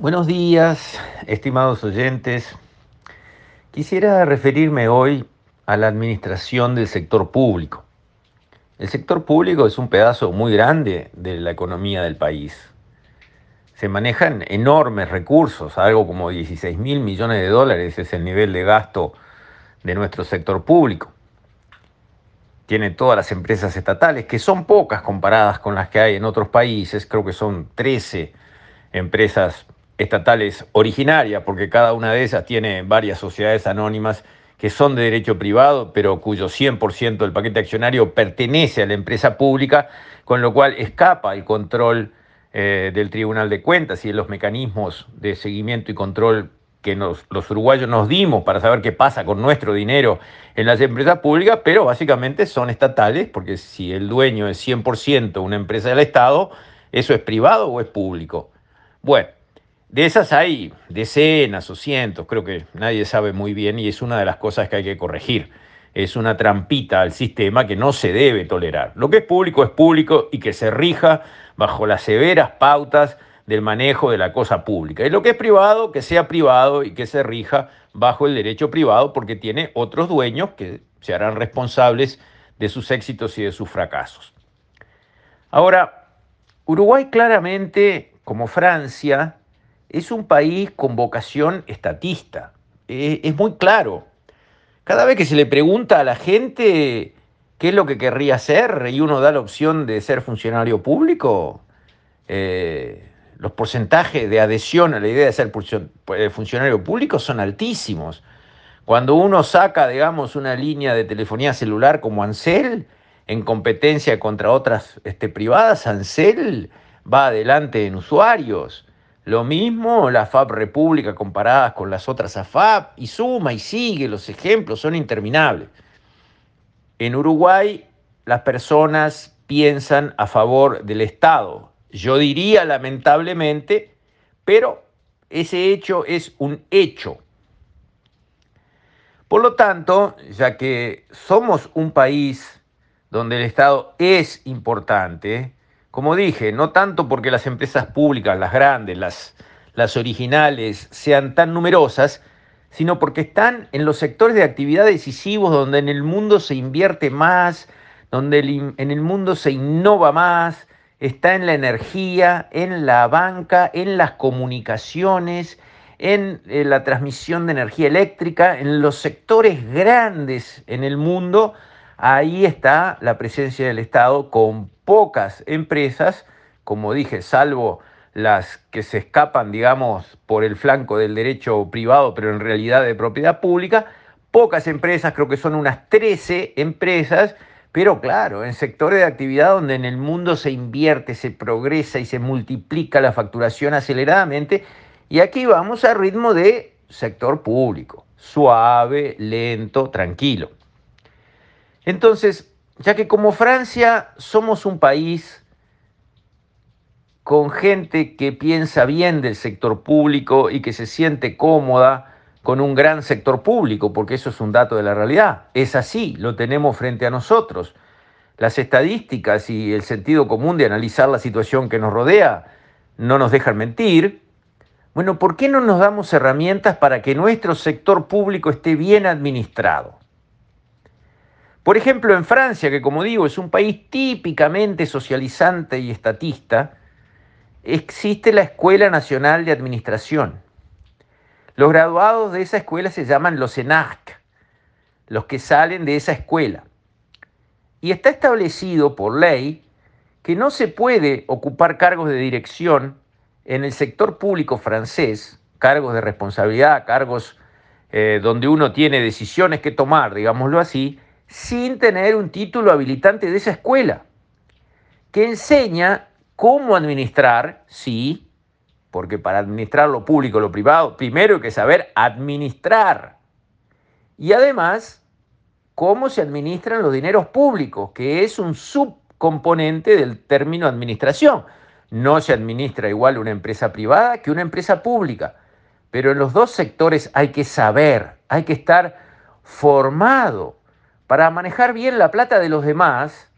Buenos días, estimados oyentes. Quisiera referirme hoy a la administración del sector público. El sector público es un pedazo muy grande de la economía del país. Se manejan enormes recursos, algo como 16 mil millones de dólares es el nivel de gasto de nuestro sector público. Tiene todas las empresas estatales, que son pocas comparadas con las que hay en otros países, creo que son 13 empresas estatales originarias, porque cada una de ellas tiene varias sociedades anónimas que son de derecho privado, pero cuyo 100% del paquete accionario pertenece a la empresa pública, con lo cual escapa el control eh, del Tribunal de Cuentas y de los mecanismos de seguimiento y control que los uruguayos nos dimos para saber qué pasa con nuestro dinero en las empresas públicas, pero básicamente son estatales, porque si el dueño es 100% una empresa del Estado, ¿eso es privado o es público? Bueno, de esas hay decenas o cientos, creo que nadie sabe muy bien y es una de las cosas que hay que corregir. Es una trampita al sistema que no se debe tolerar. Lo que es público es público y que se rija bajo las severas pautas del manejo de la cosa pública. Y lo que es privado, que sea privado y que se rija bajo el derecho privado porque tiene otros dueños que se harán responsables de sus éxitos y de sus fracasos. Ahora, Uruguay claramente, como Francia, es un país con vocación estatista. Eh, es muy claro. Cada vez que se le pregunta a la gente qué es lo que querría hacer y uno da la opción de ser funcionario público, eh, los porcentajes de adhesión a la idea de ser eh, funcionario público son altísimos. Cuando uno saca, digamos, una línea de telefonía celular como Ansel, en competencia contra otras este, privadas, Ansel va adelante en usuarios. Lo mismo la FAB República comparadas con las otras AFAP y suma y sigue, los ejemplos son interminables. En Uruguay las personas piensan a favor del Estado. Yo diría lamentablemente, pero ese hecho es un hecho. Por lo tanto, ya que somos un país donde el Estado es importante, como dije, no tanto porque las empresas públicas, las grandes, las, las originales, sean tan numerosas, sino porque están en los sectores de actividad decisivos donde en el mundo se invierte más, donde en el mundo se innova más, está en la energía, en la banca, en las comunicaciones, en eh, la transmisión de energía eléctrica, en los sectores grandes en el mundo, ahí está la presencia del Estado con pocas empresas, como dije, salvo las que se escapan, digamos, por el flanco del derecho privado, pero en realidad de propiedad pública, pocas empresas, creo que son unas 13 empresas, pero claro, en sectores de actividad donde en el mundo se invierte, se progresa y se multiplica la facturación aceleradamente, y aquí vamos a ritmo de sector público, suave, lento, tranquilo. Entonces, ya que como Francia somos un país con gente que piensa bien del sector público y que se siente cómoda con un gran sector público, porque eso es un dato de la realidad. Es así, lo tenemos frente a nosotros. Las estadísticas y el sentido común de analizar la situación que nos rodea no nos dejan mentir. Bueno, ¿por qué no nos damos herramientas para que nuestro sector público esté bien administrado? Por ejemplo, en Francia, que como digo es un país típicamente socializante y estatista, existe la Escuela Nacional de Administración. Los graduados de esa escuela se llaman los ENAC, los que salen de esa escuela. Y está establecido por ley que no se puede ocupar cargos de dirección en el sector público francés, cargos de responsabilidad, cargos eh, donde uno tiene decisiones que tomar, digámoslo así, sin tener un título habilitante de esa escuela, que enseña cómo administrar, sí, porque para administrar lo público lo privado, primero hay que saber administrar. Y además, cómo se administran los dineros públicos, que es un subcomponente del término administración. No se administra igual una empresa privada que una empresa pública, pero en los dos sectores hay que saber, hay que estar formado para manejar bien la plata de los demás,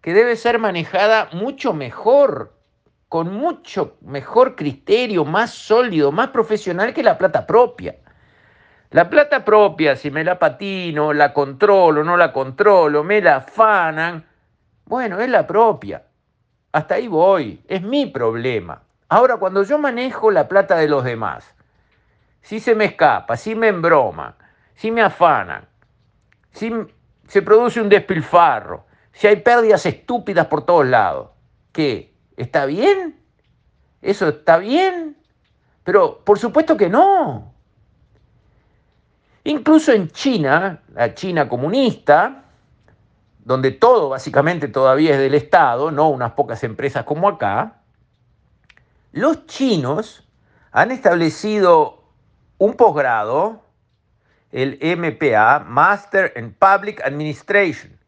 que debe ser manejada mucho mejor con mucho mejor criterio, más sólido, más profesional que la plata propia. La plata propia, si me la patino, la controlo, no la controlo, me la afanan, bueno, es la propia. Hasta ahí voy, es mi problema. Ahora, cuando yo manejo la plata de los demás, si se me escapa, si me embroman, si me afanan, si se produce un despilfarro, si hay pérdidas estúpidas por todos lados, ¿qué? ¿Está bien? ¿Eso está bien? Pero por supuesto que no. Incluso en China, la China comunista, donde todo básicamente todavía es del Estado, no unas pocas empresas como acá, los chinos han establecido un posgrado, el MPA, Master in Public Administration,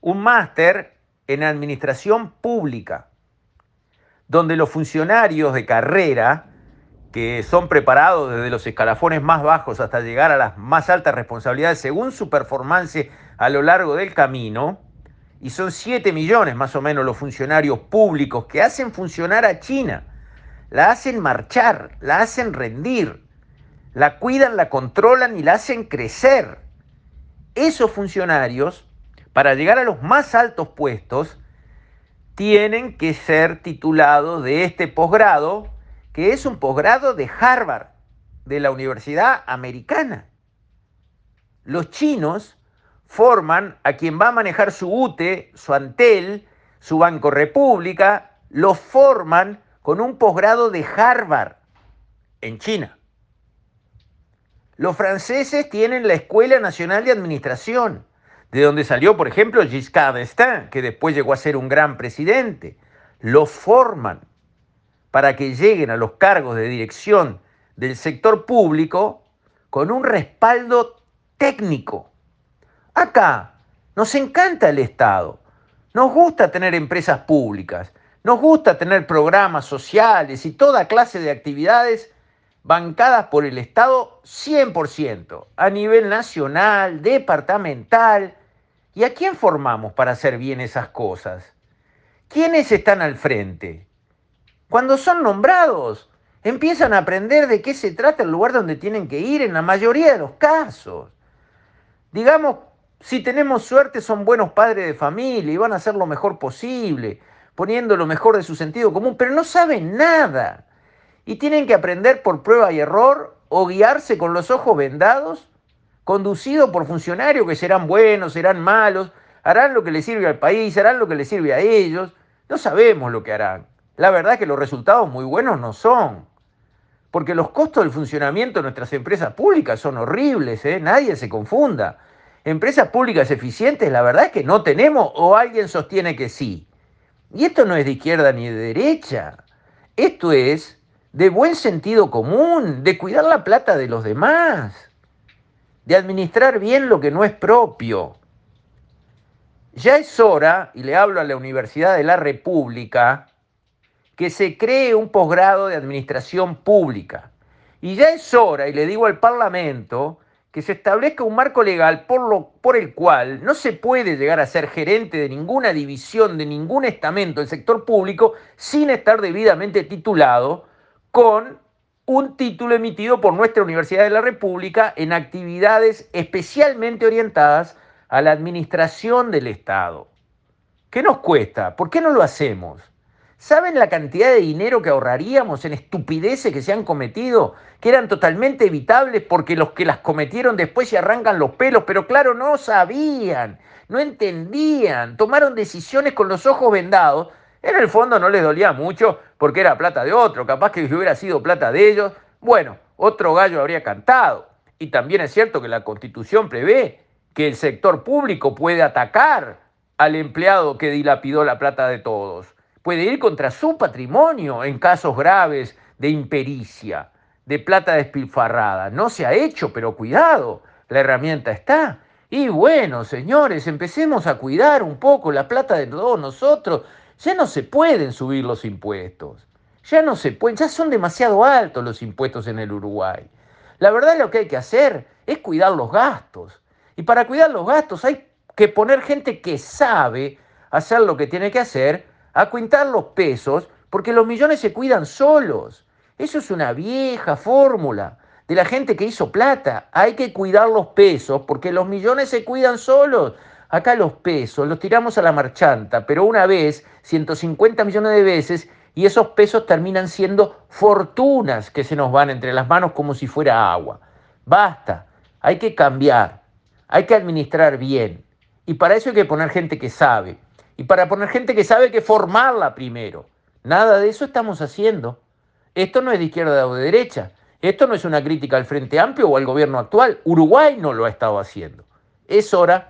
un máster en administración pública, donde los funcionarios de carrera, que son preparados desde los escalafones más bajos hasta llegar a las más altas responsabilidades según su performance a lo largo del camino, y son 7 millones más o menos los funcionarios públicos que hacen funcionar a China. La hacen marchar, la hacen rendir, la cuidan, la controlan y la hacen crecer. Esos funcionarios, para llegar a los más altos puestos, tienen que ser titulados de este posgrado, que es un posgrado de Harvard, de la Universidad Americana. Los chinos forman a quien va a manejar su UTE, su Antel, su Banco República, los forman con un posgrado de Harvard en China. Los franceses tienen la Escuela Nacional de Administración, de donde salió, por ejemplo, Giscard d'Estaing, que después llegó a ser un gran presidente. Los forman para que lleguen a los cargos de dirección del sector público con un respaldo técnico. Acá nos encanta el Estado, nos gusta tener empresas públicas, nos gusta tener programas sociales y toda clase de actividades bancadas por el Estado 100%, a nivel nacional, departamental. ¿Y a quién formamos para hacer bien esas cosas? ¿Quiénes están al frente? Cuando son nombrados, empiezan a aprender de qué se trata el lugar donde tienen que ir en la mayoría de los casos. Digamos, si tenemos suerte, son buenos padres de familia y van a hacer lo mejor posible poniendo lo mejor de su sentido común, pero no saben nada. Y tienen que aprender por prueba y error o guiarse con los ojos vendados, conducido por funcionarios que serán buenos, serán malos, harán lo que les sirve al país, harán lo que les sirve a ellos. No sabemos lo que harán. La verdad es que los resultados muy buenos no son. Porque los costos del funcionamiento de nuestras empresas públicas son horribles, ¿eh? nadie se confunda. Empresas públicas eficientes, la verdad es que no tenemos o alguien sostiene que sí. Y esto no es de izquierda ni de derecha. Esto es de buen sentido común, de cuidar la plata de los demás, de administrar bien lo que no es propio. Ya es hora, y le hablo a la Universidad de la República, que se cree un posgrado de administración pública. Y ya es hora, y le digo al Parlamento, que se establezca un marco legal por, lo, por el cual no se puede llegar a ser gerente de ninguna división, de ningún estamento del sector público, sin estar debidamente titulado con un título emitido por nuestra Universidad de la República en actividades especialmente orientadas a la administración del Estado. ¿Qué nos cuesta? ¿Por qué no lo hacemos? ¿Saben la cantidad de dinero que ahorraríamos en estupideces que se han cometido, que eran totalmente evitables porque los que las cometieron después se arrancan los pelos, pero claro, no sabían, no entendían, tomaron decisiones con los ojos vendados. En el fondo no les dolía mucho porque era plata de otro, capaz que si hubiera sido plata de ellos, bueno, otro gallo habría cantado. Y también es cierto que la Constitución prevé que el sector público puede atacar al empleado que dilapidó la plata de todos puede ir contra su patrimonio en casos graves de impericia, de plata despilfarrada. No se ha hecho, pero cuidado, la herramienta está. Y bueno, señores, empecemos a cuidar un poco la plata de todos nosotros. Ya no se pueden subir los impuestos. Ya no se pueden, ya son demasiado altos los impuestos en el Uruguay. La verdad lo que hay que hacer es cuidar los gastos. Y para cuidar los gastos hay que poner gente que sabe hacer lo que tiene que hacer a cuentar los pesos porque los millones se cuidan solos. Eso es una vieja fórmula de la gente que hizo plata. Hay que cuidar los pesos porque los millones se cuidan solos. Acá los pesos los tiramos a la marchanta, pero una vez, 150 millones de veces, y esos pesos terminan siendo fortunas que se nos van entre las manos como si fuera agua. Basta, hay que cambiar, hay que administrar bien. Y para eso hay que poner gente que sabe. Y para poner gente que sabe hay que formarla primero. Nada de eso estamos haciendo. Esto no es de izquierda o de derecha. Esto no es una crítica al Frente Amplio o al gobierno actual. Uruguay no lo ha estado haciendo. Es hora